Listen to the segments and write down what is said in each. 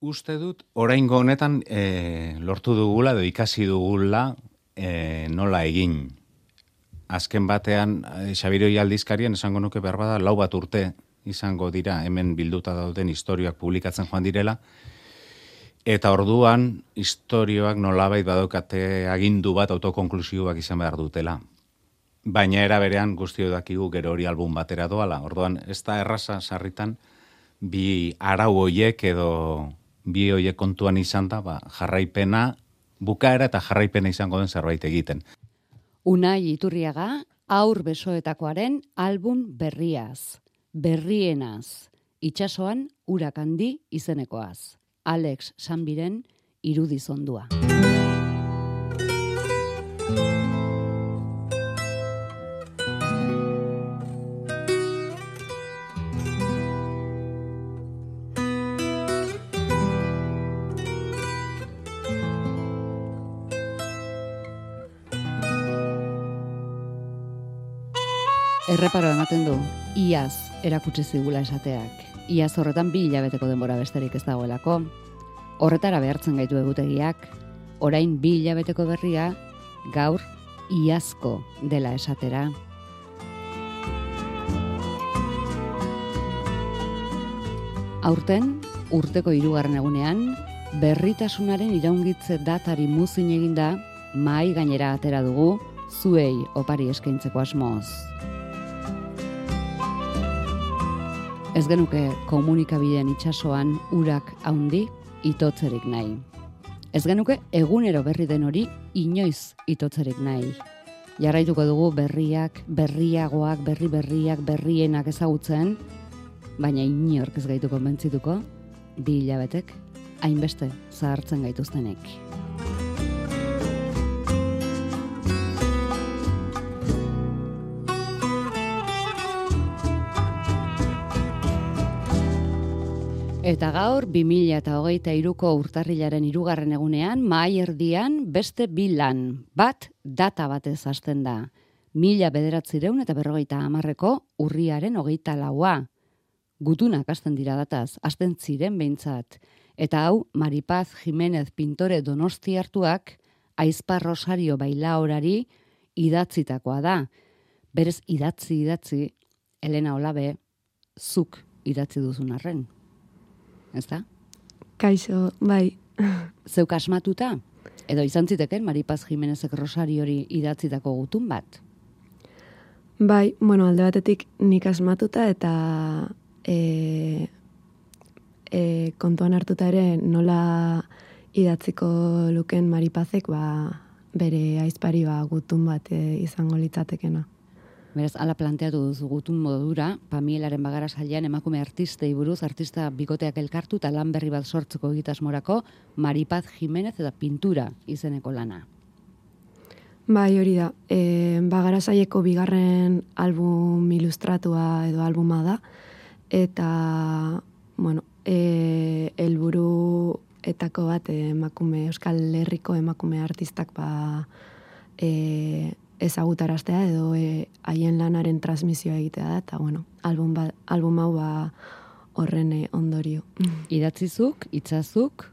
Uste dut, oraingo honetan e, lortu dugula, edo ikasi dugula e, nola egin. Azken batean, e, Xabiroi aldizkarien esango nuke behar bada, lau bat urte izango dira, hemen bilduta dauden historioak publikatzen joan direla, eta orduan historioak nolabait badokate agindu bat autokonklusioak izan behar dutela. Baina era berean guztio dakigu gero hori album batera doala. Orduan, ez da erraza sarritan bi arau hoiek edo bi hoiek kontuan izan da, ba, jarraipena, bukaera eta jarraipena izango den zerbait egiten. Unai Iturriaga, aur besoetakoaren album berriaz, berrienaz, itxasoan urakandi izenekoaz. Alex Sanbiren irudizondua. Erreparo ematen du, iaz erakutsi zigula esateak. Iaz horretan bi hilabeteko denbora besterik ez dagoelako. Horretara behartzen gaitu egutegiak, orain bi hilabeteko berria, gaur iazko dela esatera. Aurten, urteko hirugarren egunean, berritasunaren iraungitze datari muzin eginda, mai gainera atera dugu, zuei opari eskaintzeko asmoz. Ez genuke komunikabideen itsasoan urak haundi itotzerik nahi. Ez genuke egunero berri den hori inoiz itotzerik nahi. Jarraituko dugu berriak, berriagoak, berri berriak, berrienak ezagutzen, baina inork ez gaitu konbentzituko, bi hilabetek, hainbeste zahartzen gaituztenek. Eta gaur, 2000 eta hogeita iruko urtarrilaren irugarren egunean, mai erdian beste bilan, bat data batez hasten da. Mila bederatzireun eta berrogeita amarreko urriaren hogeita laua. Gutunak hasten dira dataz, hasten ziren behintzat. Eta hau, Maripaz Jimenez pintore donosti hartuak, aizpar rosario baila horari idatzitakoa da. Berez idatzi idatzi, Elena Olabe, zuk idatzi duzun arren ez da? Kaixo, bai. Zeuk asmatuta? Edo izan ziteken Maripaz Jimenezek Rosario hori idatzitako gutun bat? Bai, bueno, alde batetik nik asmatuta eta e, e, kontuan hartuta ere nola idatziko luken Maripazek ba, bere aizpari ba, gutun bat e, izango litzatekena. Beraz, ala planteatu duzu gutun modura, Pamielaren bagara salian emakume artistei buruz, artista bikoteak elkartu eta lan berri bat sortzeko egitasmorako, Maripaz Jimenez eta pintura izeneko lana. Bai, hori da. E, bagara saieko bigarren album ilustratua edo albuma da. Eta, bueno, e, elburu etako bat emakume, Euskal Herriko emakume artistak ba, e, ezagutaraztea edo e, haien lanaren transmisioa egitea da, eta bueno, album, ba, album hau ba horren e, ondorio. Idatzizuk, itzazuk,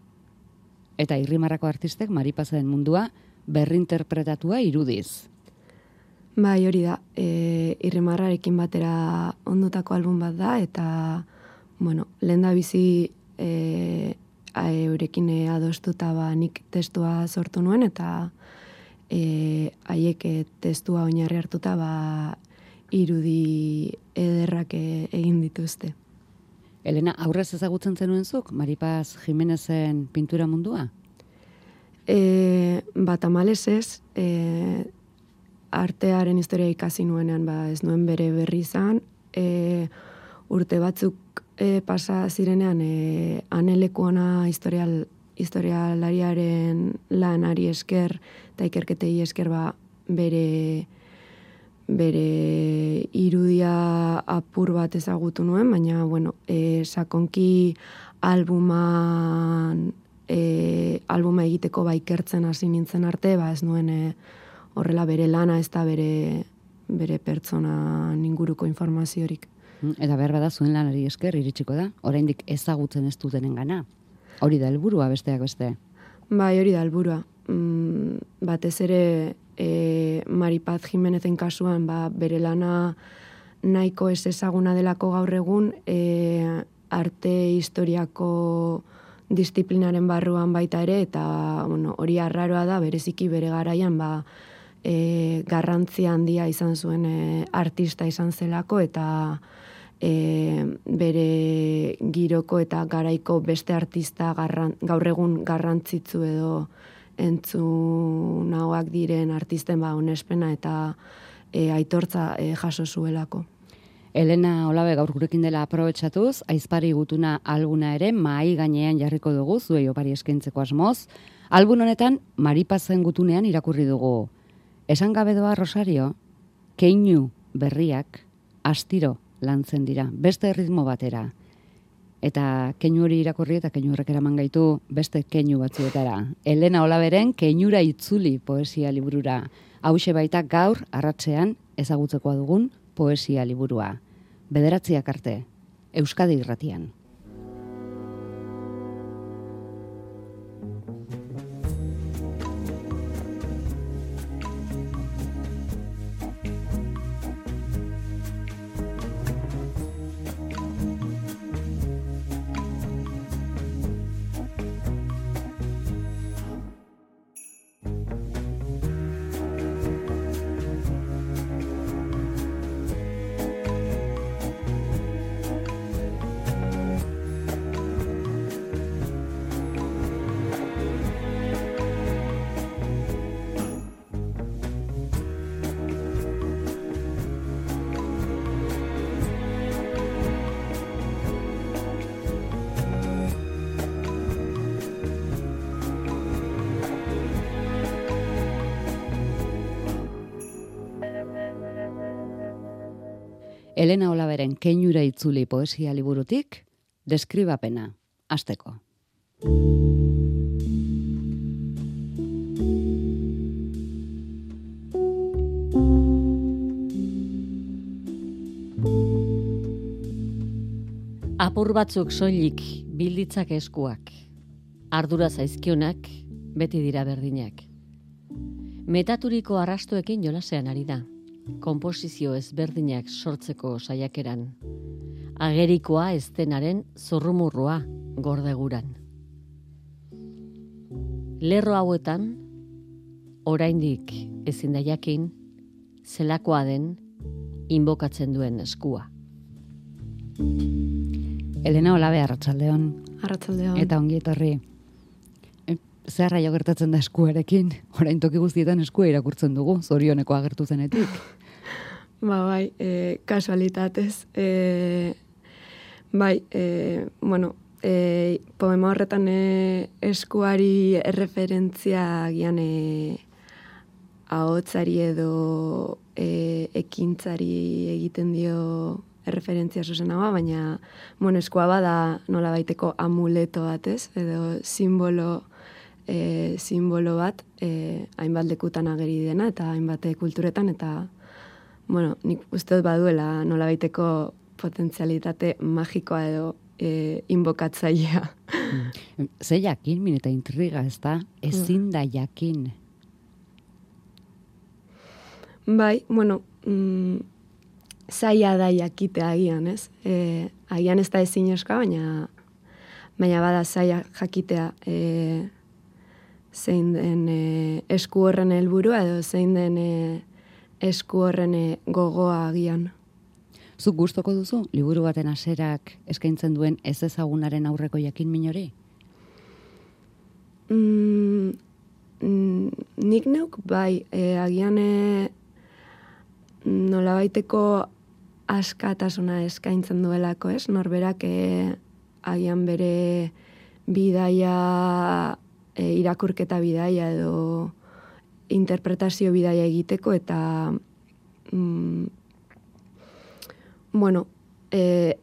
eta irrimarrako artistek maripazaren mundua berrinterpretatua irudiz. Bai, hori da, e, irrimarrarekin batera ondutako album bat da, eta, bueno, lehen da bizi e, eurekin adostuta ba nik testua sortu nuen, eta e, haiek e, testua oinarri hartuta ba irudi ederrak e, egin dituzte. Elena, aurrez ezagutzen zenuen zuk, Maripaz Jimenezen pintura mundua? E, bat amalez ez, e, artearen historia ikasi nuenean, ba, ez nuen bere berri izan, e, urte batzuk e, pasa zirenean, e, anelekuona historial historialariaren lanari esker eta ikerketei esker ba bere bere irudia apur bat ezagutu nuen, baina bueno, e, sakonki albuman e, albuma egiteko ba ikertzen hasi nintzen arte, ba ez nuen e, horrela bere lana ez da bere bere pertsona inguruko informaziorik. Eta behar bada zuen lanari esker iritsiko da, oraindik ezagutzen ez dutenen gana. Hori da helburua besteak beste. Bai, hori da helburua. Mm, batez ere e, Maripaz Jimenezen kasuan, ba, bere lana nahiko ez ezaguna delako gaur egun, e, arte historiako disiplinaren barruan baita ere, eta bueno, hori arraroa da, bereziki bere garaian, ba, e, garrantzia handia izan zuen e, artista izan zelako, eta e, bere giroko eta garaiko beste artista garran, gaur egun garrantzitzu edo entzunagoak diren artisten ba onespena eta e, aitortza e, jaso zuelako. Elena Olabe gaur gurekin dela aprobetsatuz, aizpari gutuna alguna ere mai gainean jarriko dugu zuei opari eskentzeko asmoz. Albun honetan Maripazen gutunean irakurri dugu. Esan gabe doa Rosario, keinu berriak astiro lantzen dira, beste ritmo batera. Eta keinu hori irakurri eta keinu horrek eraman gaitu beste keinu batzuetara. Elena Olaberen keinura itzuli poesia liburura. Hauxe baita gaur arratzean ezagutzekoa dugun poesia liburua. Bederatziak arte, Euskadi irratian. Elena Olaberen keinura itzuli poesia liburutik, deskribapena, asteko. Apur batzuk soilik bilditzak eskuak, ardura zaizkionak beti dira berdinak. Metaturiko arrastoekin jolasean ari da komposizio ezberdinak sortzeko saiakeran. Agerikoa estenaren zorrumurrua gordeguran. Lerro hauetan, oraindik ezin da jakin, zelakoa den inbokatzen duen eskua. Elena Olabe, Arratxaldeon. Arratxaldeon. Eta ongi etorri. E, Zer raio gertatzen da eskuarekin, orain toki guztietan eskua irakurtzen dugu, zorioneko agertu zenetik. Ba, bai, e, kasualitatez. E, bai, e, bueno, e, poema horretan e, eskuari erreferentzia gian e, ahotzari edo e, ekintzari egiten dio erreferentzia zuzen hau, baina bueno, eskua bada nola baiteko amuleto bat, ez? Edo simbolo, e, simbolo bat, e, hainbat lekutan ageri dena, eta hainbat kulturetan, eta bueno, nik uste dut baduela nola baiteko potentzialitate magikoa edo e, inbokatzaia. Mm. Ze jakin, min eta intriga, ez da? Ezin da jakin. Bai, bueno, mm, zaila da jakite agian, ez? E, agian ez da ezin eska, baina, baina bada zaila jakitea e, zein den e, esku horren helburua edo zein den e, esku horren eh, gogoa agian. Zuk gustoko duzu liburu baten haserak eskaintzen duen ez ezagunaren aurreko jakin minori? Mm, mm, nik neuk bai, e, agian e, nolabaiteko askatasuna eskaintzen duelako, ez? Norberak e, agian bere bidaia, e, irakurketa bidaia edo interpretazio bidaia egiteko eta mm, bueno, e,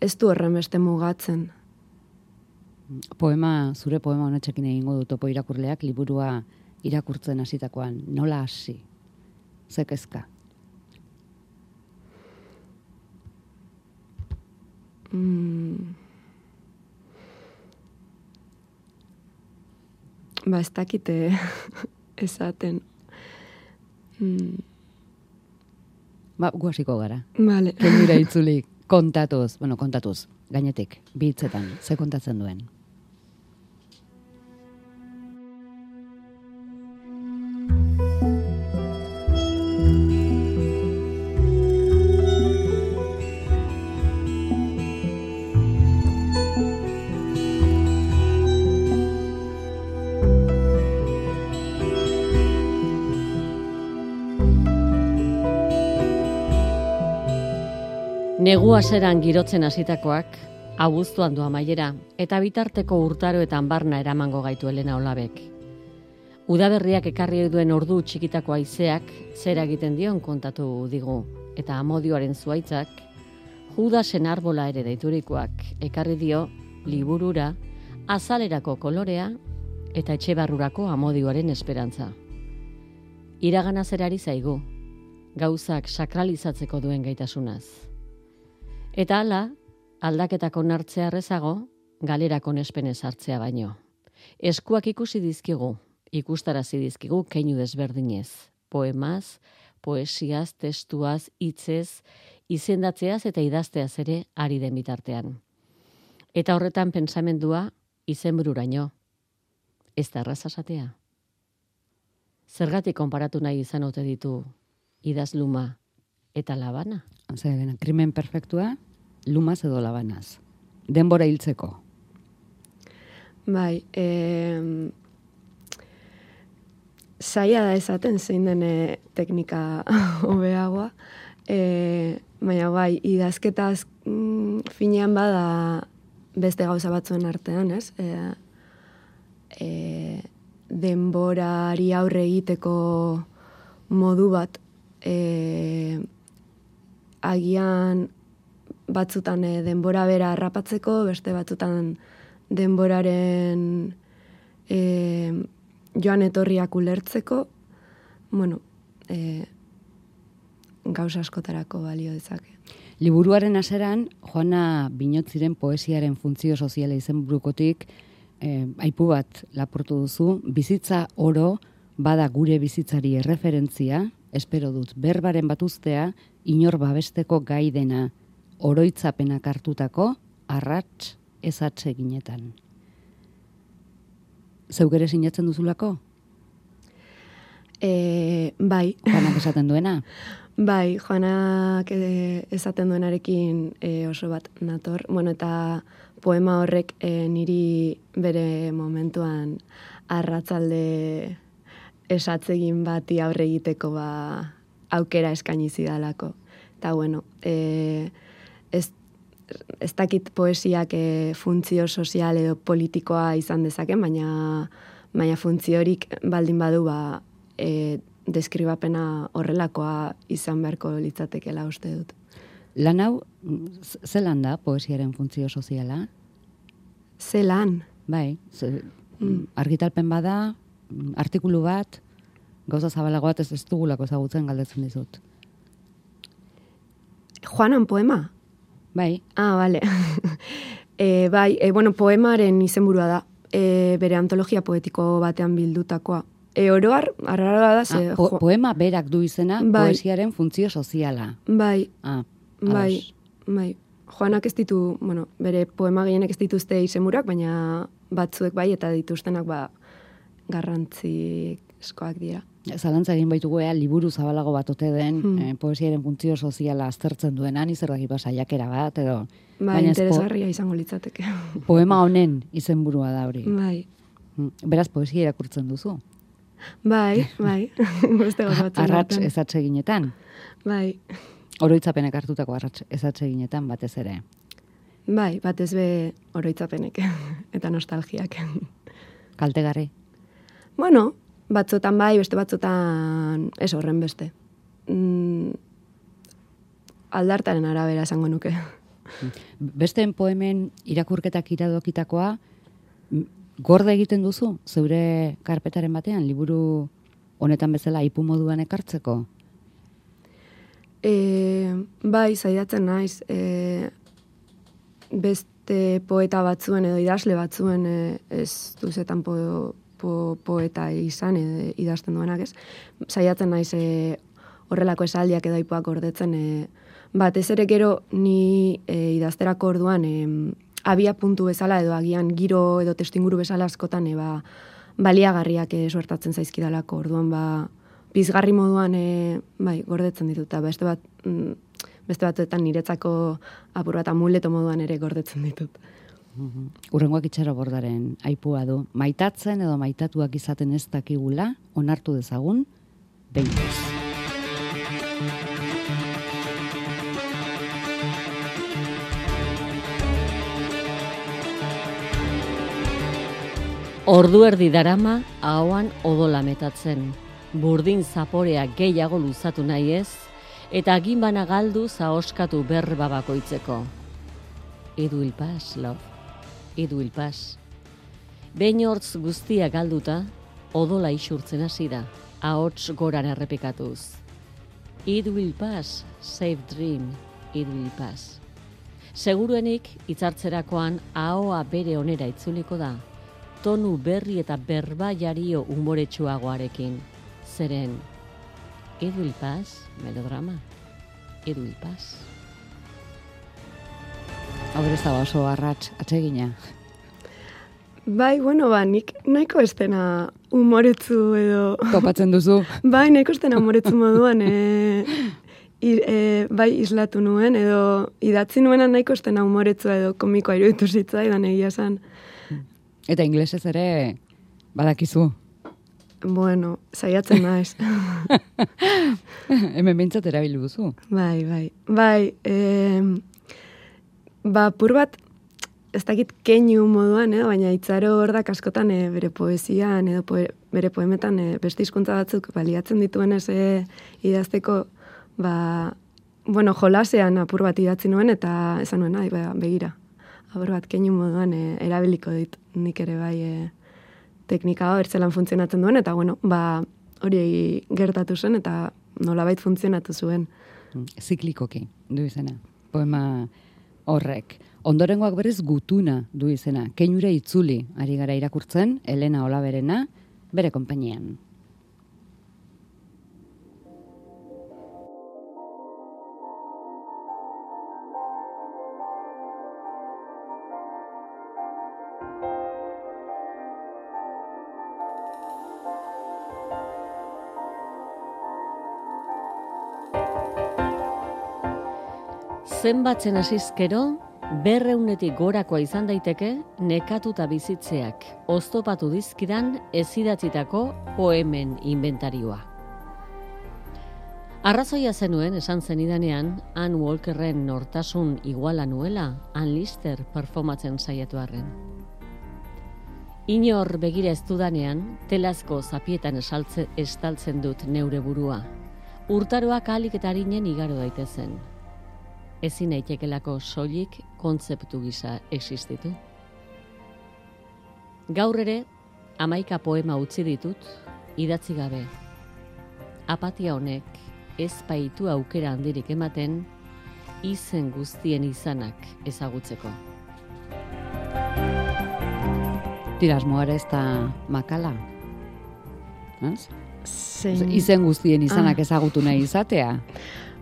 ez du horren beste mugatzen. Poema, zure poema honetxekin egingo du topo irakurleak liburua irakurtzen hasitakoan nola hasi? Zekezka. Mm. ba, ez dakite esaten. Mm, Ba, guaziko gara. vale. Kenura itzulik, kontatuz, bueno, kontatuz, gainetik, bitzetan, ze kontatzen duen. Negu aseran girotzen hasitakoak, abuztuan du amaiera, eta bitarteko urtaroetan barna eramango gaitu Elena Olabek. Udaberriak ekarri duen ordu txikitako haizeak zera egiten dion kontatu digu, eta amodioaren zuaitzak, Judasen arbola ere deiturikoak ekarri dio liburura, azalerako kolorea eta etxe barrurako amodioaren esperantza. Iragana zerari zaigu, gauzak sakralizatzeko duen gaitasunaz. Eta hala, aldaketak onartzea errezago, galerako nespenez hartzea baino. Eskuak ikusi dizkigu, ikustarazi dizkigu keinu desberdinez. Poemaz, poesiaz, testuaz, hitzez, izendatzeaz eta idazteaz ere ari den bitartean. Eta horretan pentsamendua izenbururaino. Ez da erraza esatea. Zergatik konparatu nahi izan ote ditu idazluma eta labana? Zer, krimen perfektua, lumaz edo labanaz. Denbora hiltzeko. Bai, e, zaila da esaten zein den eh, teknika hobeagoa. E, baina bai, idazketaz mm, finean bada beste gauza batzuen artean, ez? E, e, denborari aurre egiteko modu bat e, agian batzutan e, denbora bera harrapatzeko, beste batzutan denboraren e, joan etorriak ulertzeko, bueno, e, gauza askotarako balio dezake. Liburuaren aseran, Joana Binotziren poesiaren funtzio soziala izen burukotik, eh, aipu bat laportu duzu, bizitza oro bada gure bizitzari erreferentzia, espero dut berbaren batuztea, inor babesteko gai dena, oroitzapenak hartutako, arrats ezatze ginetan. Zeugere sinatzen duzulako? E, bai, Joanak esaten duena? bai, Joanak e, esaten duenarekin e, oso bat nator. Bueno, eta poema horrek e, niri bere momentuan arratzalde esatzegin bati aurre egiteko ba, aukera eskaini zidalako. Eta bueno, e, ez, ez dakit poesiak e, funtzio sozial edo politikoa izan dezaken, baina, baina funtziorik baldin badu ba, e, deskribapena horrelakoa izan beharko litzatekela uste dut. Lan hau, mm, zelan da poesiaren funtzio soziala? Ze lan, Bai, ze, argitalpen bada, mm, artikulu bat, gauza zabalago bat ez ez dugulako ezagutzen galdetzen dizut. Juanan poema? Bai, Ah, vale. e, bai, e, bueno, poemaren izenburua da. E, bere antologia poetiko batean bildutakoa. E, oroar, arrara da, ze, ah, po, poema berak du izena Bai. poesiaren funtzio soziala. bai, Ah, bai, ados. bai. Joanak ez ditu, bueno, bere poema gehienek ez dituzte izenburuak, baina batzuek bai eta dituztenak ba garrantzi eskoak dira. Zalantza egin baitugu ea liburu zabalago bat ote den Hmm. eh, poesiaren funtzio soziala aztertzen duena, ni zer dakipa saiakera bat, edo... Bai, baina ez po- interesgarria izango litzateke. poema honen izenburua da hori. bai, Mm, Beraz, poesia irakurtzen duzu. bai, bai. Beste Arrats artean. ezatseginetan. Bai, Oroitzapenek hartutako arrats ezatseginetan batez ere. bai, batez be oroitzapenek eta nostalgiak. Kaltegarri. Bueno, batzutan bai, beste batzutan ez horren beste. Mm, aldartaren arabera esango nuke. Besteen poemen irakurketak iradokitakoa, gorde egiten duzu, zeure karpetaren batean, liburu honetan bezala ipu moduan ekartzeko? E, bai, zaidatzen naiz, e, beste poeta batzuen edo idazle batzuen e, ez duzetan po po, poeta izan edo idazten duenak ez. Saiatzen naiz e, horrelako esaldiak edo aipuak gordetzen, e, batez ere gero ni e, idazterako orduan e, abia puntu bezala edo agian giro edo testinguru bezala askotan e, ba, baliagarriak e, suertatzen zaizkidalako orduan ba, bizgarri moduan e, bai, gordetzen ditut, eta beste bat, mm, beste batzuetan niretzako apur bat amuleto moduan ere gordetzen ditut. Urrengoak itxaro bordaren aipua du. Maitatzen edo maitatuak izaten ez dakigula, onartu dezagun, behintzaz. Ordu erdi darama ahoan odola metatzen. Burdin zaporea gehiago luzatu nahi ez, eta aginbana galdu zaoskatu berba bakoitzeko. Edu ilpas, love. Edu ilpas. Behin hortz guztia galduta, odola isurtzen hasi da, ahots goran errepikatuz. Edu ilpas, safe dream, edu ilpas. Seguruenik, hitzartzerakoan ahoa bere onera itzuliko da, tonu berri eta berba jario umoretsuagoarekin. Zeren, edu ilpas, melodrama, edu ilpas. Hau ez da oso arratz, atsegina. Bai, bueno, ba, nik nahiko estena umoretzu edo... Topatzen duzu. Bai, nahiko estena umoretzu moduan, e, i, e, bai, islatu nuen, edo idatzi nuena nahiko estena umoretzu edo komikoa iruditu zitzaidan egia esan. Eta inglesez ere badakizu. Bueno, saiatzen naiz. Hemen bintzat erabil duzu. bai, bai. Bai, e, ba, pur bat, ez dakit keinu moduan, eh? baina itzaro hordak askotan eh, bere poesian edo poe, bere poemetan eh, beste hizkuntza batzuk baliatzen dituen ez eh, idazteko, ba, bueno, jolasean apur bat idatzi nuen eta esan nuen, ai, ba, begira. Apur bat keinu moduan eh, erabiliko dit nik ere bai eh, teknika hau ertzelan funtzionatzen duen, eta bueno, ba, hori gertatu zen eta nolabait funtzionatu zuen. Ziklikoki du izena. Poema horrek. Ondorengoak berez gutuna du izena. Keinura itzuli ari gara irakurtzen, Elena Olaberena, bere konpainian. Zenbatzen hasizkero, berreunetik gorakoa izan daiteke, nekatuta bizitzeak, oztopatu dizkidan ezidatzitako poemen inventarioa. Arrazoia zenuen esan zenidanean, Ann Walkerren nortasun iguala nuela, Ann Lister performatzen saiatu arren. Inor begira ez dudanean, telazko zapietan esaltze, estaltzen dut neure burua. Urtaroak alik eta harinen igaro daitezen. Ezin naitekelako soilik kontzeptu gisa existitu. Gaur ere, amaika poema utzi ditut, idatzi gabe. Apatia honek, ez baitu aukera handirik ematen, izen guztien izanak ezagutzeko. Tirasmoa ez da makala. Ez? Zein... Izen guztien izanak Ah. ezagutu nahi izatea.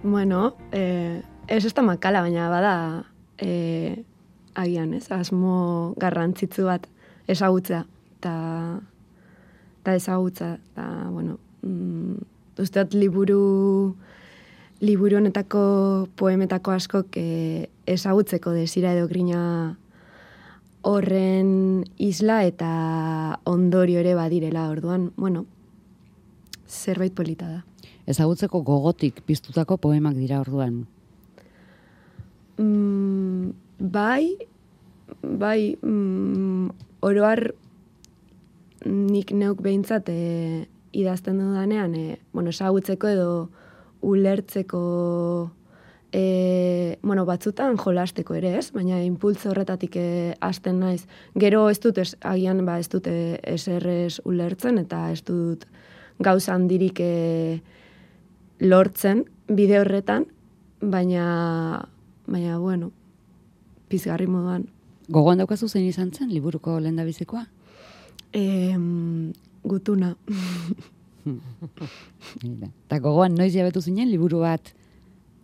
Bueno, eh, ez ez da makala, baina bada eh, agian, ez, asmo garrantzitsu bat ezagutza, eta eta ezagutza, eta, bueno, mm, uste dut liburu liburu honetako poemetako askok eh, ezagutzeko desira edo grina horren isla eta ondorio ere badirela, orduan, bueno, zerbait polita da. Ezagutzeko gogotik piztutako poemak dira orduan. Mm, bai, bai, mm, oroar nik neuk behintzat e, idazten dudanean, e, bueno, esagutzeko edo ulertzeko, e, bueno, batzutan jolasteko ere ez, baina impultzo horretatik e, hasten naiz. Gero ez dut, ez, agian ba, ez dut eserrez ulertzen eta ez dut gauza handirik e, lortzen bide horretan, baina, baina, bueno, pizgarri moduan. Gogoan daukazu zein izan zen liburuko lehendabizikoa? E, gutuna. Eta gogoan, noiz jabetu zinen, liburu bat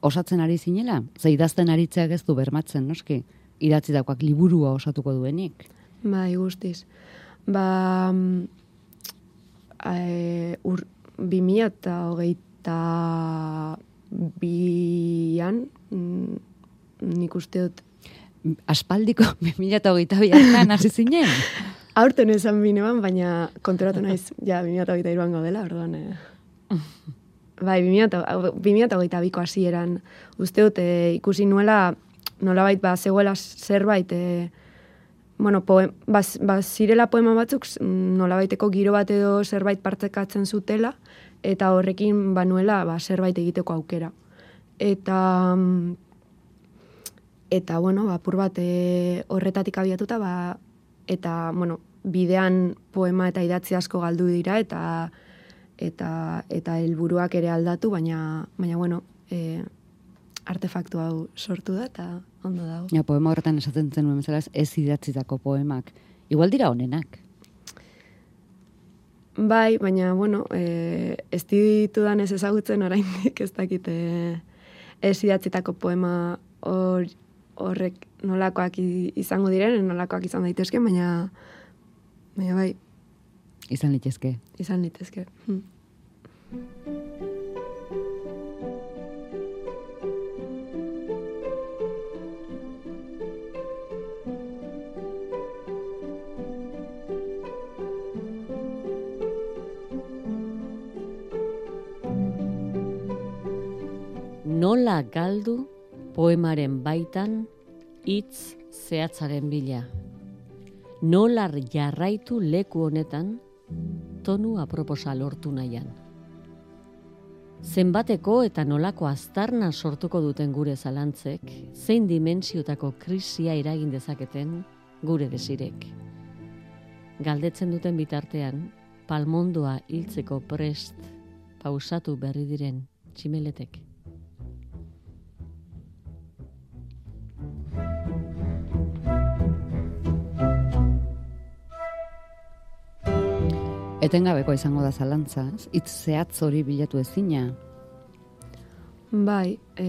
osatzen ari zinela? Ze idazten aritzeak ez du bermatzen, noski? Idatzi dakoak liburua osatuko duenik. Bai, guztiz. Ba, e, ur, bimila eta hogeita bian, mm, nik uste dut, Aspaldiko 2008 bian hasi zinen? aurten esan binean, baina konturatu naiz, ja, bimila eta hogeita iruan gaudela, orduan, e, Bai, 2008 biko hasieran uste dut e, ikusi nuela nolabait ba zegoela zerbait e, bueno, poem, ba, ba, zirela poema batzuk nolabaiteko giro bat edo zerbait partzekatzen zutela eta horrekin banuela ba, zerbait egiteko aukera. Eta eta bueno, ba, pur bat e, horretatik abiatuta ba, eta bueno, bidean poema eta idatzi asko galdu dira eta eta eta helburuak ere aldatu, baina baina bueno, e, artefaktu hau sortu da eta ondo dago. Ja, poema horretan esaten zen nuen ez idatzitako poemak. Igual dira honenak. Bai, baina, bueno, e, ez ditudan ez ezagutzen oraindik ez dakite ez idatzitako poema hor, horrek nolakoak izango diren, nolakoak izan daitezke, baina, baina bai, Izan litezke. Izan litezke. Hmm. Nola galdu poemaren baitan hitz zehatzaren bila. Nolar jarraitu leku honetan tonu aproposa lortu nahian. Zenbateko eta nolako aztarna sortuko duten gure zalantzek, zein dimensiotako krisia eragin dezaketen gure desirek. Galdetzen duten bitartean, palmondoa hiltzeko prest pausatu berri diren tximeletek. Etengabeko izango da zalantza, hitz zehatz hori bilatu ezina. Bai, e,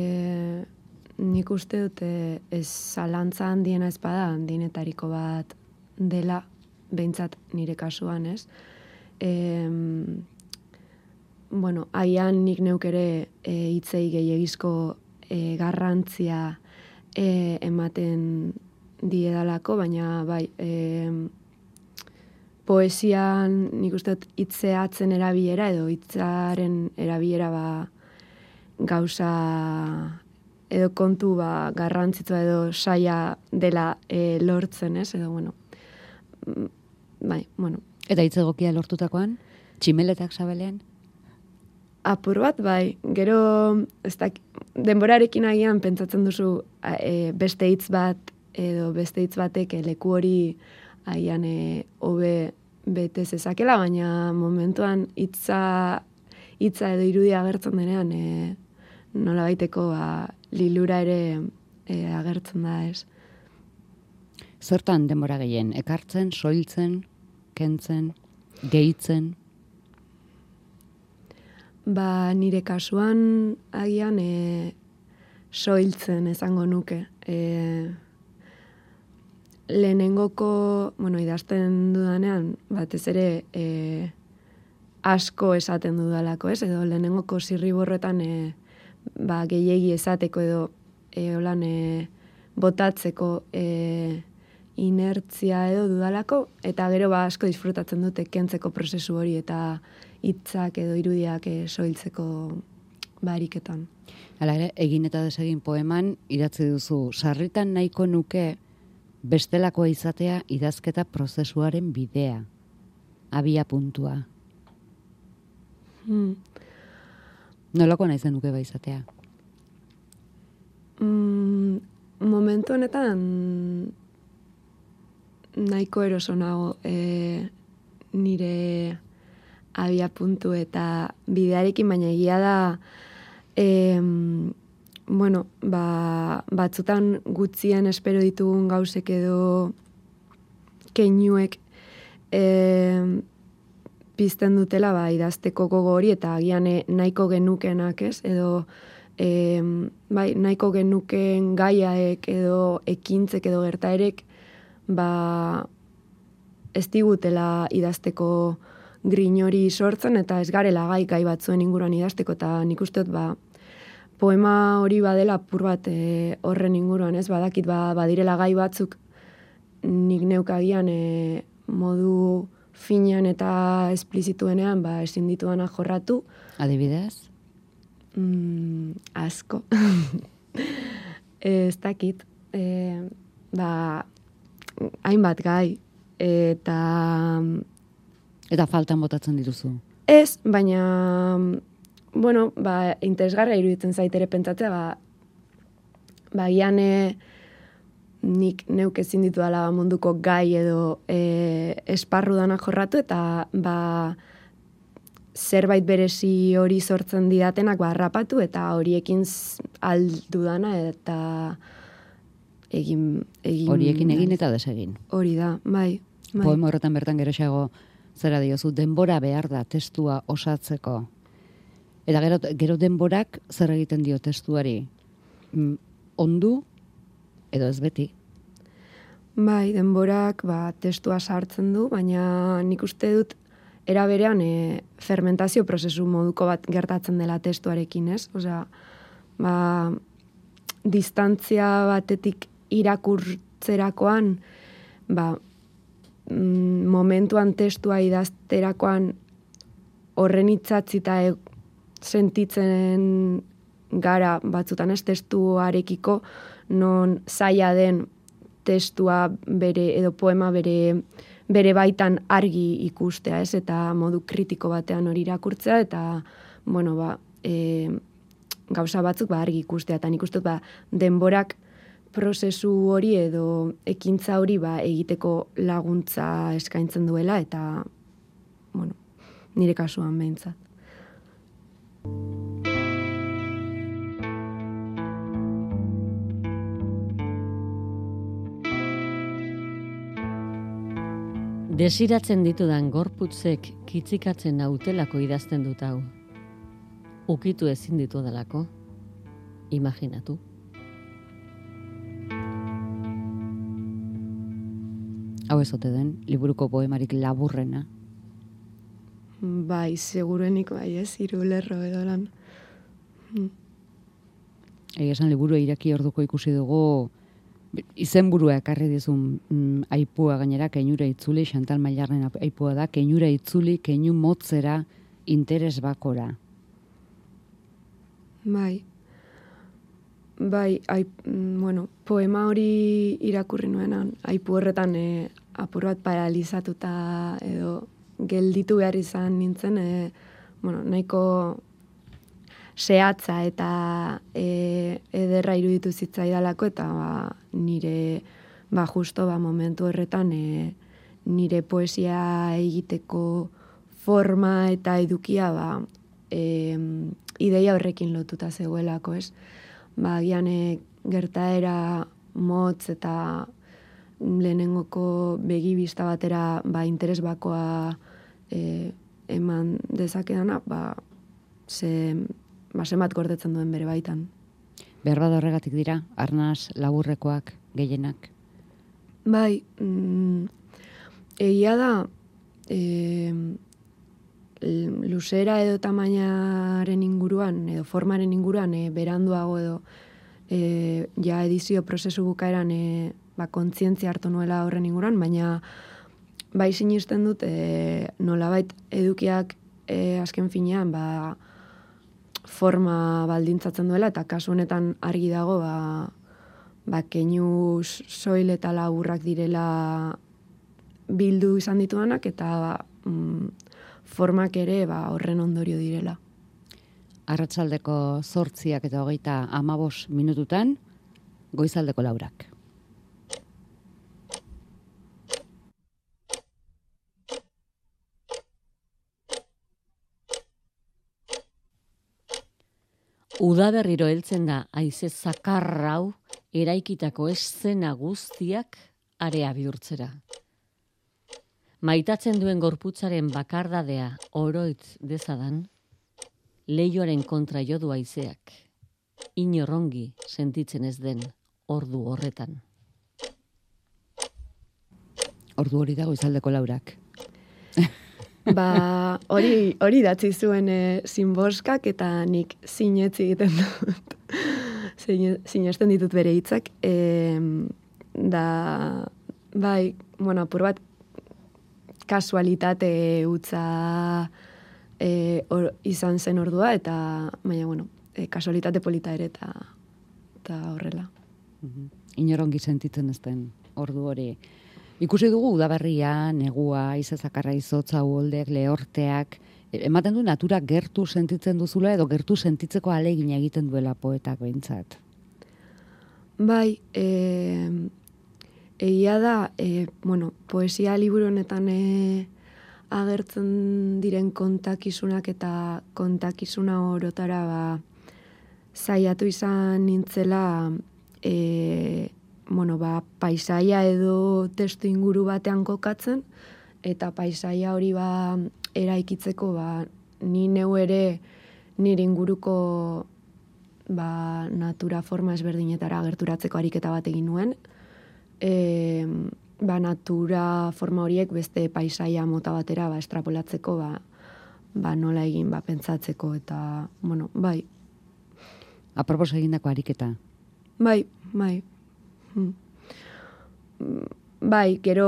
nik uste dute ez zalantza handiena ezpada, handienetariko bat dela, behintzat nire kasuan, ez? E, bueno, aian nik neuk ere e, hitzei gehiagizko e, garrantzia e, ematen diedalako, baina bai, e, poesian nik uste dut hitzeatzen erabilera edo hitzaren erabilera ba gauza edo kontu ba garrantzitsua edo saia dela e, lortzen, ez? Edo bueno. Mm, bai, bueno. Eta hitz egokia lortutakoan tximeletak sabelean apur bat bai, gero ez da, denborarekin agian pentsatzen duzu e, beste hitz bat edo beste hitz batek leku hori aian e, hobe bete zezakela, baina momentuan hitza hitza edo irudia agertzen denean e, nola baiteko ba, lilura ere e, agertzen da ez. Zertan denbora gehien, ekartzen, soiltzen, kentzen, gehitzen? Ba, nire kasuan agian e, soiltzen ezango nuke. E, lehenengoko, bueno, idazten dudanean, batez ere e, asko esaten dudalako, ez? Edo lehenengoko zirriborretan e, ba, gehiegi esateko edo e, holan e, botatzeko e, inertzia edo dudalako, eta gero ba asko disfrutatzen dute kentzeko prozesu hori eta hitzak edo irudiak e, soiltzeko bariketan. Hala ere, egin eta desegin poeman, idatzi duzu, sarritan nahiko nuke, bestelakoa izatea idazketa prozesuaren bidea, abia puntua. Hmm. Nolako nahi zenuke ba izatea? Mm, momentu honetan nahiko eroso nago e, nire abia puntu eta bidearekin, baina egia da e, bueno, ba, batzutan gutzien espero ditugun gauzek edo keinuek e, pizten dutela ba, idazteko gogo hori eta agian eh, nahiko genukenak ez, edo e, bai, nahiko genuken gaiaek edo ekintzek edo gertaerek ba, ez digutela idazteko grin hori sortzen eta ez garela gai gai batzuen inguruan idazteko. Eta nik uste dut ba, poema hori badela pur bat e, horren inguruan ez badakit ba, badirela gai batzuk nik neukagian e, modu finean eta esplizituenean ba, ezin dituana jorratu. Adibidez? Mm, asko. ez dakit. E, ba, hainbat gai. Eta... Eta faltan botatzen dituzu? Ez, baina... Bueno, ba, interesgarra iruditzen zaitere pentsatzea, ba, ba, giane, nik neuk ezin ditu dala munduko gai edo e, esparru danak jorratu eta ba, zerbait berezi hori sortzen didatenak ba, rapatu eta horiekin aldu dana eta egin, egin horiekin egin eta desegin. Hori da, bai. bai. Poema horretan bertan geroxago zera diozu, denbora behar da testua osatzeko. Eta gero, gero denborak zer egiten dio testuari. Mm, ondu edo ez beti. Bai, denborak ba, testua sartzen du, baina nik uste dut era berean e, fermentazio prozesu moduko bat gertatzen dela testuarekin, ez? Osea, ba, distantzia batetik irakurtzerakoan, ba, mm, momentuan testua idazterakoan horren itzatzita e, sentitzen gara batzutan ez testuarekiko, non zaila den testua bere edo poema bere bere baitan argi ikustea, ez? Eta modu kritiko batean hori irakurtzea eta bueno, ba, e, gauza batzuk ba argi ikustea eta nikustut ba denborak prozesu hori edo ekintza hori ba egiteko laguntza eskaintzen duela eta bueno, nire kasuan behintzat. Desiratzen ditudan gorputzek kitzikatzen nautelako idazten dut hau. Ukitu ezin ditu dalako. Imaginatu. Hau ezote den, liburuko poemarik laburrena. Bai, segurenik bai ez, iru lerro edo lan. Hmm. esan liburu iraki orduko ikusi dugu, izenburua ekarri dizun mm, aipua gainera keinura itzuli Chantal Mailarren aipua da keinura itzuli keinu motzera interes bakora. Bai. Bai, ai, mm, bueno, poema hori irakurri nuenan, aipu horretan e, apur bat paralizatuta edo gelditu behar izan nintzen, e, bueno, nahiko zehatza eta e, ederra iruditu zitzaidalako eta ba, nire ba, justo ba, momentu horretan e, nire poesia egiteko forma eta edukia ba, e, ideia horrekin lotuta zegoelako, ez? Ba, gian e, gertaera motz eta lehenengoko begibista batera ba, interes bakoa e, eman dezakeana, ba, ze basemat gordetzen duen bere baitan. Behar horregatik dira, arnaz laburrekoak gehienak? Bai, mm, egia da, e, luzera edo tamainaren inguruan, edo formaren inguruan, e, beranduago edo, e, ja edizio prozesu bukaeran, e, ba, kontzientzia hartu nuela horren inguruan, baina bai sinisten dut, e, nolabait edukiak e, azken finean, ba, forma baldintzatzen duela, eta kasu honetan argi dago, ba, ba keinu soil eta laburrak direla bildu izan dituanak, eta ba, mm, formak ere ba, horren ondorio direla. Arratsaldeko zortziak eta hogeita amabos minututan, goizaldeko laurak. Udaberriro heltzen da haize zakarrau eraikitako eszena guztiak area bihurtzera. maitatzen duen gorputzaren bakardadea oroitz dezadan, leioaren kontra jodu aizeak, inorrongi sentitzen ez den ordu horretan. Ordu hori dago izaldeko laurak. Ba, hori, hori datzi zuen e, zinboskak eta nik sinetzi egiten dut. Sinesten ditut bere hitzak. E, da, bai, bueno, apur bat kasualitate utza e, or, izan zen ordua, eta, baina, bueno, e, kasualitate polita ere eta, eta horrela. Mhm. Inorongi sentitzen ez den ordu hori. Ikusi dugu udaberria, negua, izazakarra izotza, uoldek, lehorteak, e, ematen du natura gertu sentitzen duzula edo gertu sentitzeko alegin egiten duela poetak behintzat. Bai, e, egia da, e, bueno, poesia liburu honetan e, agertzen diren kontakizunak eta kontakizuna orotara ba, zaiatu izan nintzela e, bueno, ba, paisaia edo testu inguru batean kokatzen, eta paisaia hori ba, eraikitzeko ba, ni neu ere nire inguruko ba, natura forma ezberdinetara gerturatzeko ariketa bat egin nuen. E, ba, natura forma horiek beste paisaia mota batera ba, estrapolatzeko ba, ba, nola egin ba, pentsatzeko eta, bueno, bai. Apropos egindako ariketa? Bai, bai. Hmm. Bai, gero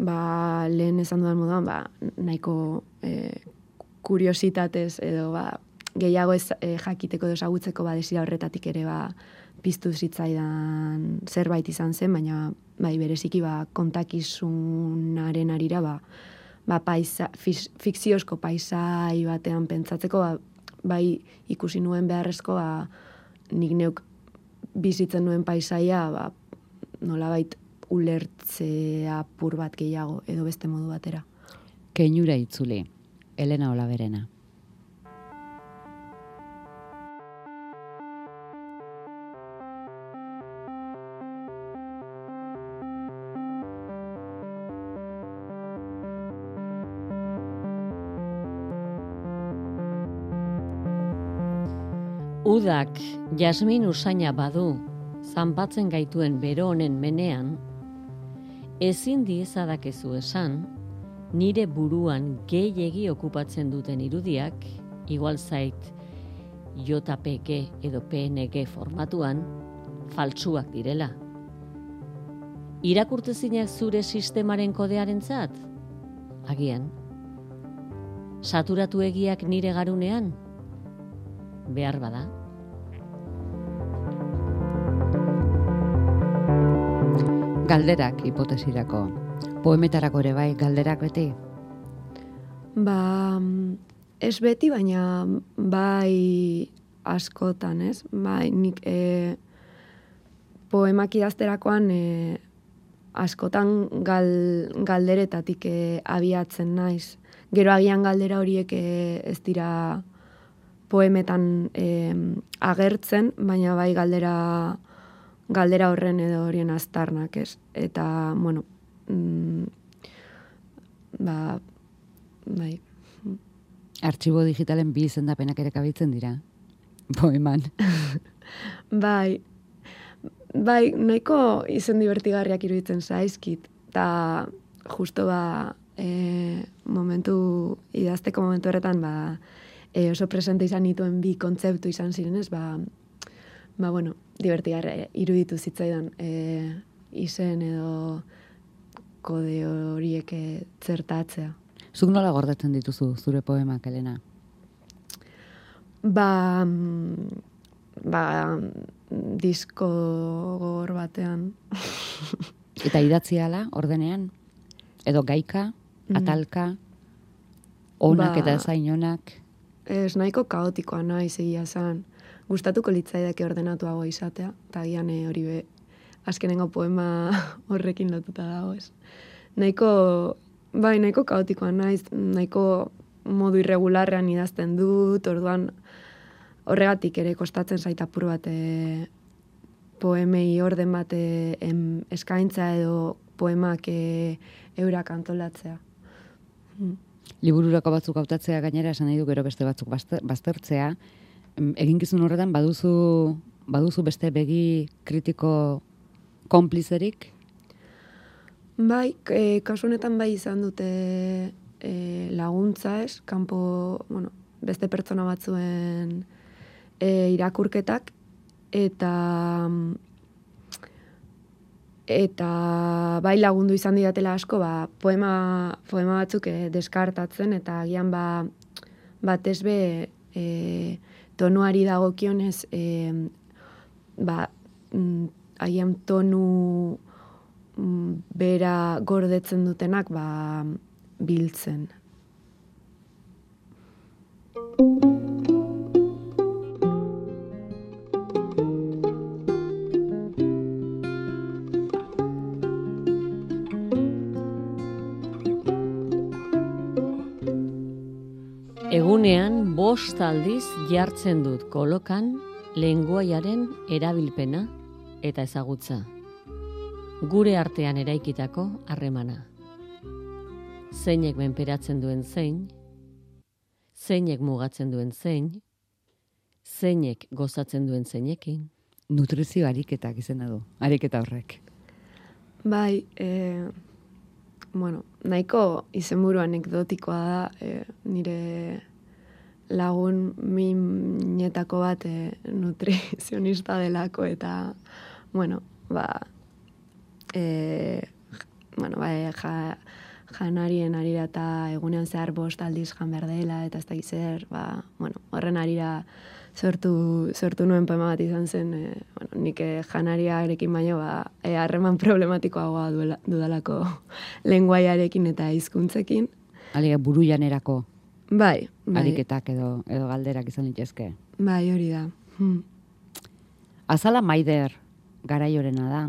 ba, lehen esan dudan moduan, ba, nahiko e, kuriositatez edo ba, gehiago ez e, jakiteko edo esagutzeko ba, desira horretatik ere ba, piztu zitzaidan zerbait izan zen, baina bai, bereziki ba, kontakizunaren arira ba, ba, paisa, fikziozko paisai batean pentsatzeko ba, bai ikusi nuen beharrezko ba, nik neuk bizitzen nuen paisaia, ba, nolabait ulertzea pur bat gehiago, edo beste modu batera. Keinura itzuli, Elena Olaberena. Udak jasmin usaina badu, zanpatzen gaituen bero honen menean, ezin diezadakezu esan, nire buruan gehiegi okupatzen duten irudiak, igual zait JPG edo PNG formatuan, faltsuak direla. Irakurtezinak zure sistemaren kodearen zat? Agian. Saturatu egiak nire garunean? Behar bada. Galderak hipotesirako. Poemetarako ere bai galderak beti? Ba, ez beti, baina bai askotan, ez? Bai, nik e, poemak idazterakoan e, askotan gal, galderetatik e, abiatzen naiz. Gero agian galdera horiek e, ez dira poemetan e, agertzen, baina bai galdera galdera horren edo horien aztarnak, ez? Eta, bueno, mm, ba, bai. Artxibo digitalen bi izendapenak ere kabitzen dira, poeman. bai, bai, nahiko izen divertigarriak iruditzen zaizkit, eta justo ba, e, momentu, idazteko momentu horretan, ba, e, oso presente izan nituen bi kontzeptu izan zirenez, ba, ba, bueno, divertigarra iruditu zitzaidan e, izen edo kode horiek zertatzea. Zuk nola gordetzen dituzu zure poemak, Elena? Ba, ba, disko gor batean. Eta idatzi ala, ordenean? Edo gaika, mm. atalka, onak ba, eta zainonak? Ez nahiko kaotikoa nahi zegia zan gustatuko litzaidake ordenatuago izatea, eta gian eh, hori be, azkenengo poema horrekin lotuta dago, ez. Nahiko, bai, nahiko kaotikoa naiz, nahiko modu irregularrean idazten dut, orduan horregatik ere kostatzen zaita pur bat e, poemei orden bat e, eskaintza edo poemak e, eurak antolatzea. Libururako batzuk hautatzea gainera esan nahi du gero beste batzuk bazter- baztertzea. Eginkizun horretan baduzu baduzu beste begi kritiko konplizerik? Bai, e, kasu honetan bai izan dute e, laguntza ez, kanpo, bueno, beste pertsona batzuen e, irakurketak, eta eta bai lagundu izan didatela asko, ba, poema, poema batzuk e, deskartatzen, eta agian ba, batez be e, tonuari dagokionez e, ba, mm, agian tonu mm, bera gordetzen dutenak ba, biltzen. Bost aldiz jartzen dut kolokan lenguaiaren erabilpena eta ezagutza. Gure artean eraikitako harremana. Zeinek menperatzen duen zein, zeinek mugatzen duen zein, zeinek gozatzen duen zeinekin. Nutrizio ariketak izena du. Ariketa horrek. Bai, e, bueno, nahiko izenburu anekdotikoa da, e, nire lagun minetako bat e, nutrizionista delako eta, bueno, ba, e, bueno, ba, e, ja, janarien arira eta egunean zehar bost aldiz jan behar dela eta ez da zer, ba, bueno, horren arira sortu, sortu nuen poema bat izan zen, e, bueno, nik eh, janariarekin baino, ba, e, harreman problematikoagoa duela, dudalako lenguaiarekin eta hizkuntzekin. Alega buru janerako Bai, bai, ariketak edo, edo galderak izan litezke. bai, hori da. Hmm. Azala maider garaiorena da.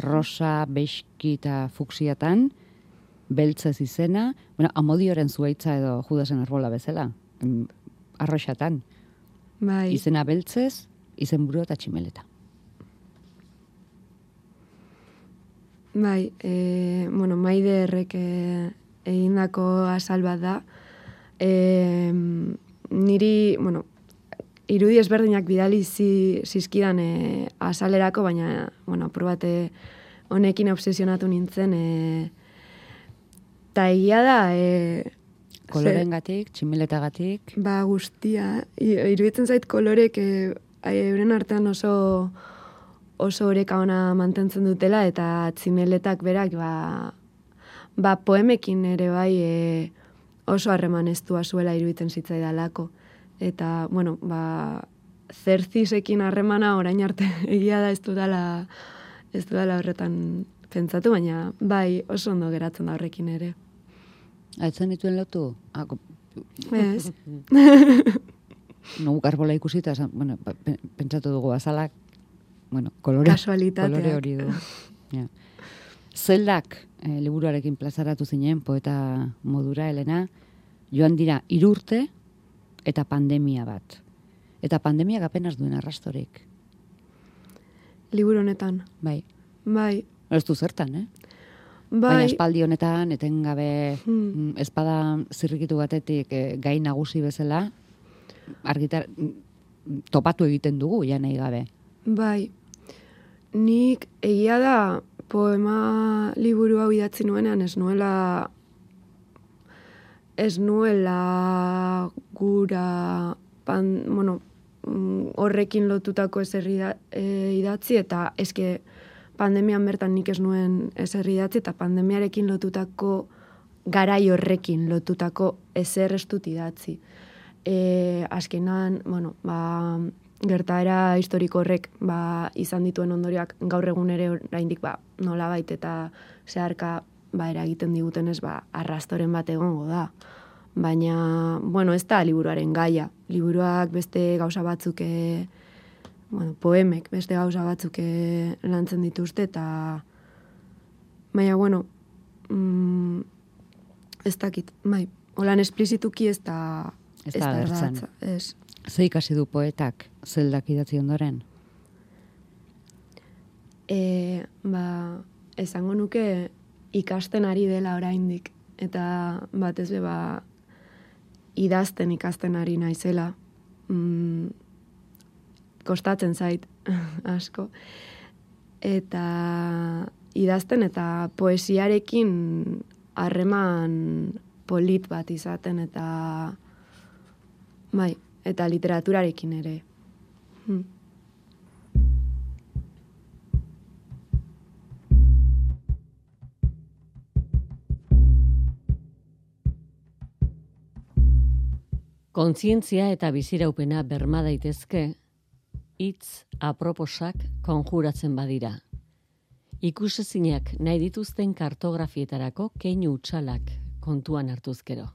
Rosa, beski eta fuksiatan, beltzez izena, bueno, amodioren zuaitza edo judasen arbola bezala, mm, arroxatan. Bai, Izena beltzez, izenburu eta tximeleta. bai, e, bueno, maide errek e, egindako azal bat da. E, niri, bueno, irudi ezberdinak bidali zi, zizkidan e, azalerako, baina, bueno, probate honekin obsesionatu nintzen, e, ta egia da, e, Kolorengatik, tximeletagatik, Ba, guztia. Iruditzen zait kolorek e, euren artean oso oso oreka ona mantentzen dutela eta tximeletak berak ba, ba poemekin ere bai e, oso harreman estua zuela iruditzen zitzaidalako. Eta, bueno, ba, zerzisekin harremana orain arte egia da ez dudala, ez dudala horretan pentsatu, baina bai oso ondo geratzen da horrekin ere. Aitzen dituen lotu? Ah, ko- Ez? no, garbola ikusita, bueno, pe- pentsatu dugu azalak, bueno, kolore, kolore hori du. ja. Zeldak, eh, liburuarekin plazaratu zinen, poeta modura, Elena, joan dira irurte eta pandemia bat. Eta pandemiak apenas duen arrastorik. Liburu honetan. Bai, Bai, ez du zertan, eh? Baina bai, espaldi honetan, etengabe Hmm. mm, espada zirrikitu batetik eh, gai nagusi bezala, argitar, mm, topatu egiten dugu, ja nahi gabe. bai. Nik egia da poema liburu hau idatzi nuenean ez nuela ez nuela gura pan, bueno, mm, horrekin lotutako ezer ida- e, idatzi eta eske pandemian bertan nik ez nuen ezer idatzi eta pandemiarekin lotutako garai horrekin lotutako ezer ez dut idatzi. E, azkenan, bueno, ba, gertaera historiko horrek ba, izan dituen ondorioak gaur egun ere oraindik ba, nola bait eta zeharka ba, eragiten digutenez ba, arrastoren bat egongo da. Baina, bueno, ez da liburuaren gaia. Liburuak beste gauza batzuk, e, bueno, poemek beste gauza batzuk e, lantzen dituzte, eta baina, bueno, mm, ez dakit, bai, holan esplizituki ez da, Ez da agertzen. ez. Ze ikasi du poetak zeldak idatzi ondoren? E, ba, esango nuke ikasten ari dela oraindik. eta batez be ba idazten ikasten ari naizela. Mm, kostatzen zait asko. Eta idazten eta poesiarekin harreman polit bat izaten eta bai, eta literaturarekin ere. Hmm. Kontzientzia eta biziraupena berma daitezke, hitz aproposak konjuratzen badira. Ikusezinak nahi dituzten kartografietarako keinu utxalak kontuan hartuzkero.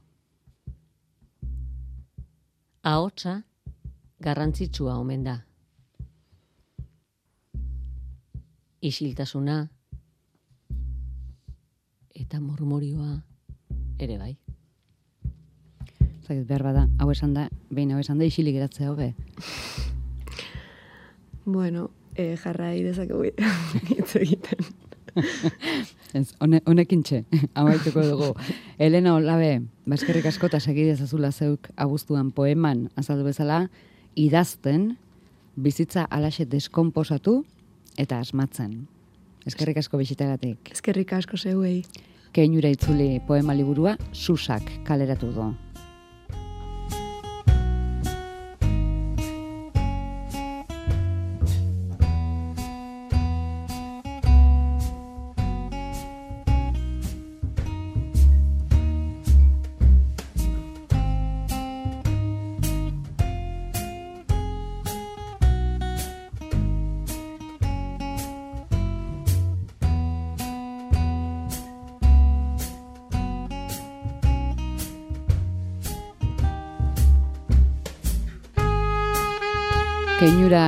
Ahotsa garrantzitsua omen da. Isiltasuna eta murmurioa ere bai. Zait, behar bada, hau esan da, behin hau esan da, isilik geratzea hobe. Bueno, e, jarrai dezakegu hitz egiten. Ez, hone, honekin txe, amaituko dugu. Elena Olabe, baskerrik askota segidez azula zeuk abuztuan poeman azaldu bezala, idazten, bizitza alaxe deskomposatu eta asmatzen. Eskerrik asko bisitagatik. Eskerrik asko zeuei. Keinura itzuli poema liburua, susak kaleratu du.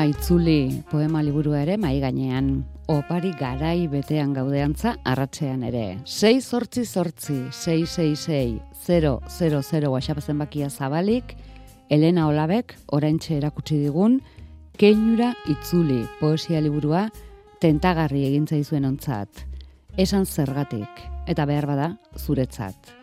Itzuli poema liburua ere mai gainean. Opari garai betean gaudeantza arratsean ere. 6 sortzi sortzi 666 000 WhatsApp zenbakia zabalik Elena Olabek oraintxe erakutsi digun Keinura itzuli poesia liburua tentagarri egin zaizuen ontzat. Esan zergatik eta behar bada zuretzat.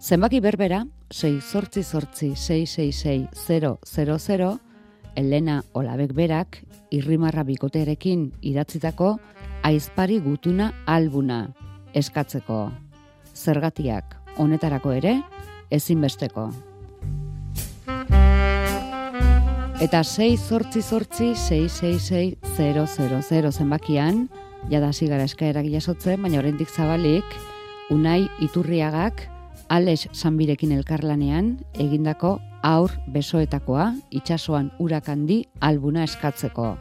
Zenbaki berbera 6 sortzi sortzi 666 000 Elena Olabek berak irrimarra bikoterekin idatzitako aizpari gutuna albuna eskatzeko. Zergatiak honetarako ere ezinbesteko. Eta 6 sortzi sortzi 666 zenbakian, jada hasi gara eskaerak jasotzen, baina oraindik zabalik, Unai Iturriagak Alex Sanbirekin elkarlanean egindako aur besoetakoa itsasoan urak handi albuna eskatzeko.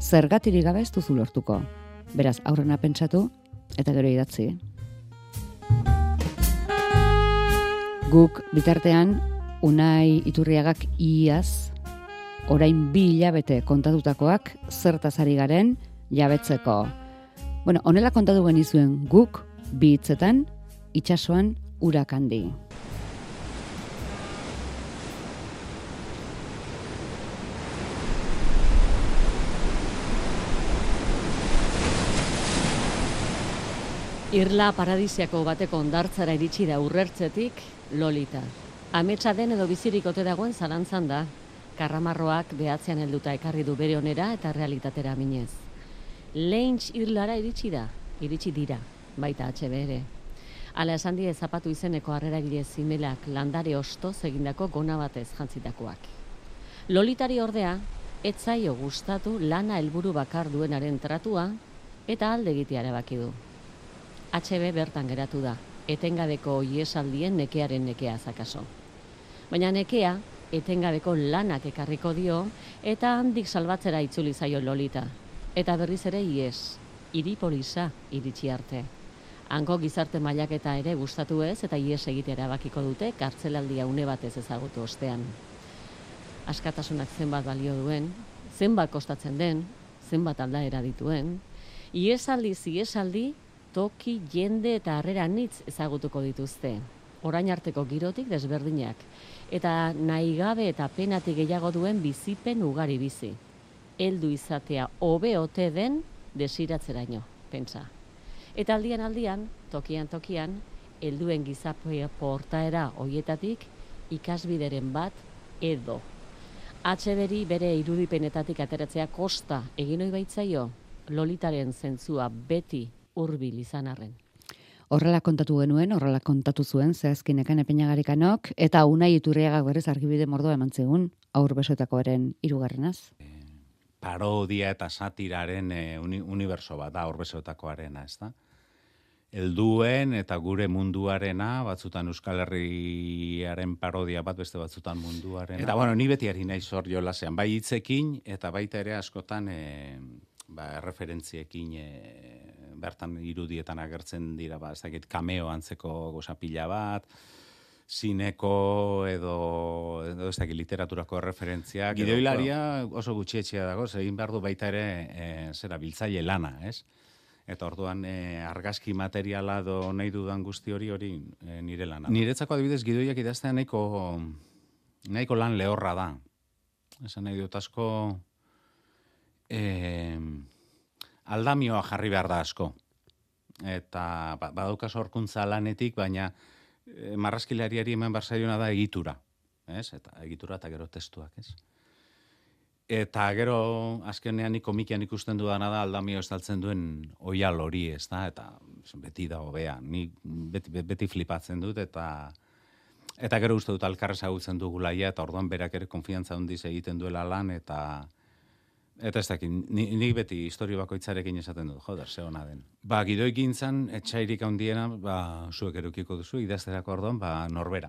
Zergatirik gabe ez duzu lortuko. Beraz, aurrena pentsatu eta gero idatzi. Guk bitartean Unai Iturriagak iaz orain bi hilabete kontatutakoak zertaz ari garen jabetzeko. Bueno, honela kontatu genizuen guk bi hitzetan itsasoan urak handi. Irla paradisiako bateko ondartzara iritsi da urrertzetik Lolita. Ametsa den edo bizirik ote dagoen zalantzan da. Karramarroak behatzean helduta ekarri du bere onera eta realitatera minez. Leintz irlara iritsi da, iritsi dira, baita HB ere. Ala esan die zapatu izeneko harreragile zimelak landare osto egindako gona batez jantzitakoak. Lolitari ordea, etzaio gustatu lana helburu bakar duenaren tratua eta alde egitea erabaki du. HB bertan geratu da, etengabeko iesaldien nekearen nekea zakaso. Baina nekea, etengabeko lanak ekarriko dio, eta handik salbatzera itzuli zaio lolita. Eta berriz ere ies, iripolisa iritsi arte. Hanko gizarte mailaketa ere gustatu ez, eta ies egitera bakiko dute, kartzelaldia une batez ezagutu ostean. Askatasunak zenbat balio duen, zenbat kostatzen den, zenbat aldaera dituen, iesaldi ziesaldi toki, jende eta harrera nitz ezagutuko dituzte. Orain arteko girotik desberdinak. Eta nahi gabe eta penatik gehiago duen bizipen ugari bizi. Heldu izatea hobe ote den desiratzeraino, pentsa. Eta aldian aldian, tokian tokian, helduen gizapoia portaera hoietatik ikasbideren bat edo. Atxederi bere irudipenetatik ateratzea kosta egin ohi baitzaio lolitaren zentzua beti hurbil izan arren. Horrela kontatu genuen, horrela kontatu zuen, zehazkinekan epeñagarikanok, eta unai iturriagak berez argibide mordoa eman zegun, aur besotakoaren irugarrenaz. Parodia eta satiraren e, uni, universo bat da, aur besotakoarena, ez da? Elduen eta gure munduarena, batzutan Euskal Herriaren parodia bat, beste batzutan munduarena. Eta bueno, ni beti ari nahi zor jolasean, bai hitzekin, eta baita ere askotan, e, ba, referentziekin e, bertan irudietan agertzen dira, ba, ez dakit, kameo antzeko gozapila bat, zineko edo, edo ez dakit, literaturako referentziak. Gideoilaria oso gutxietxea dago, egin behar du baita ere, e, zera, biltzaile lana, ez? Eta orduan e, argazki materiala do nahi dudan guzti hori hori e, nire lana. Niretzako adibidez gidoiak idaztea nahiko, nahiko lan lehorra da. Esan nahi dut asko, eh, aldamioa jarri behar da asko. Eta ba, badauka sorkuntza lanetik, baina e, marraskilariari hemen barzaiona da egitura. Ez? Eta egitura eta gero testuak, ez? Eta gero azkenean komikian ikusten dudana da aldamio estaltzen duen oial hori, ez da? Eta beti da hobea. Ni beti, beti flipatzen dut eta eta gero uste dut alkarrez ezagutzen dugulaia eta orduan berak ere konfiantza handiz egiten duela lan eta Eta ez dakit, nik ni beti historio bakoitzarekin esaten dut, joder, ze hona den. Ba, gidoi gintzan, etxairik handiena, ba, zuek erukiko duzu, idazterako orduan, ba, norbera.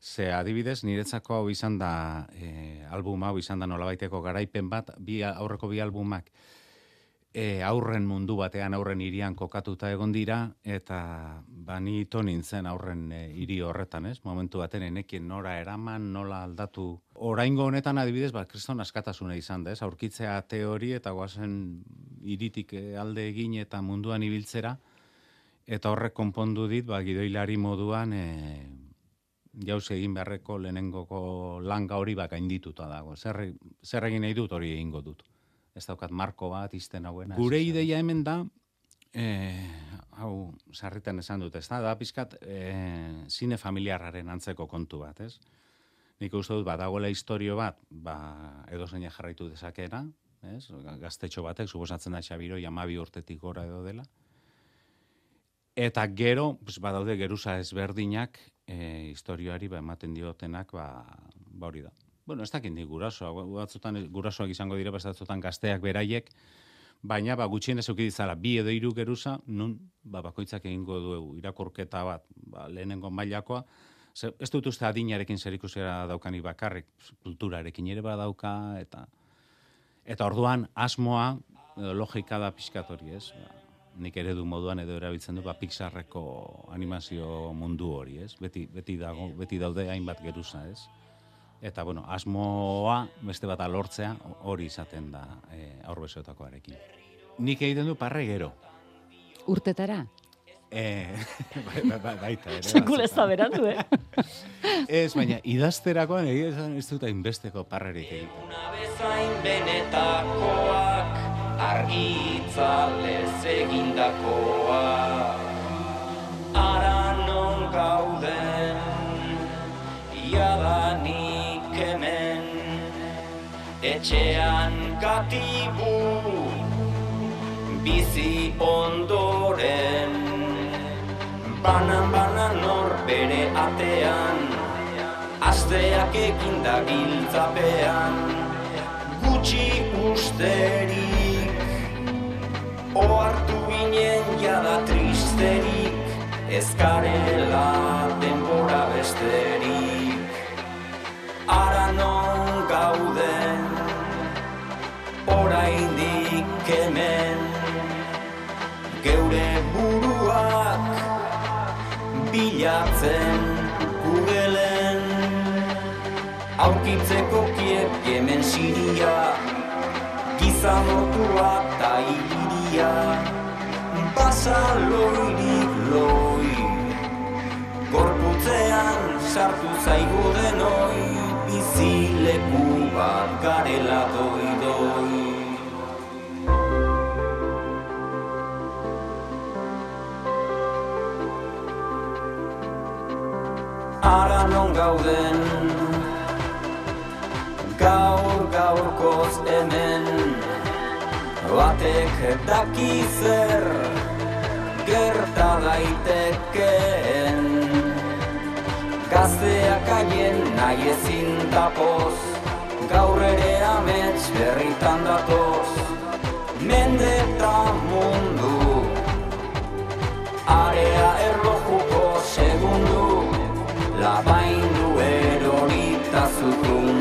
Ze adibidez, niretzako hau izan da, e, albuma hau izan da nolabaiteko garaipen bat, bi, aurreko bi albumak, e, aurren mundu batean aurren irian kokatuta egon dira eta ba ni to nintzen aurren e, hiri horretan, ez? Momentu baten enekien nora eraman, nola aldatu. Oraingo honetan adibidez, ba kriston askatasuna izan da, ez? Aurkitzea teori eta goazen iritik e, alde egin eta munduan ibiltzera eta horrek konpondu dit, ba gidoilari moduan e, jauz egin beharreko lehenengoko langa hori baka indituta dago. Zer, zer egin nahi dut hori egingo dut ez daukat marko bat izten hauena. Gure ideia hemen da, e, hau, sarritan esan dut, ez da, da pizkat e, zine familiarraren antzeko kontu bat, ez? Nik uste dut, badagoela historio bat, ba, edo zeina jarraitu dezakera, ez? Gaztetxo batek, suposatzen da Xabiro, jamabi urtetik gora edo dela. Eta gero, pues, badaude geruza ezberdinak, e, historioari ba, ematen diotenak, ba, ba hori da bueno, ez dakit gurasoa, batzutan gurasoak izango dira, batzutan gazteak beraiek, baina ba, gutxien ez dizala, bi edo hiru geruza, nun ba, bakoitzak egingo du irakurketa bat, ba, lehenengo mailakoa, Ze, ez dut uste adinarekin zer ikusera daukani bakarrik, kulturarekin ere badauka, eta eta orduan asmoa, logika da pixkatori, ez? Ba, nik ere du moduan edo erabiltzen du, ba, Pixarreko animazio mundu hori, ez? Beti, beti, dago, beti daude hainbat geruza, ez? Eta, bueno, asmoa beste bat alortzea hori izaten da e, aurbezotakoarekin. Nik egiten du parre gero. Urtetara? E, ba, ba, baita, ere. Sekul ez da berandu, eh? ez, baina, idazterakoan egiten ez dut hainbesteko parrerik egiten. Una bezain benetakoak argitzalez egindakoak Ara non gauden Iadani hemen etxean gatibu bizi ondoren. Banan banan nor bere atean asteak ekin da giltzapean. Gutxi usterik oartu ginen jada tristerik. Ezkarela denbora besterik hemen. Geure buruak bilatzen gugelen aurkitzeko kiep hemen siria gizamotua ta iria. Pasa loirik loi gorputzean sartu zaigu denoi bizileku bat garela doi ara non gauden. Gaur gaurkoz hemen. Batek daki zer Gerta daitekeen. Gazteak aien nahi ezin tapoz Gaur ere amets berritan datoz. Mende eta mundu. Area erlojuko segundu labaindu erorita zukun.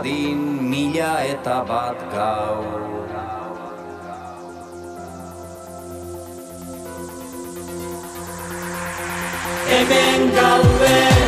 dadin mila eta bat gau. Hemen gaude!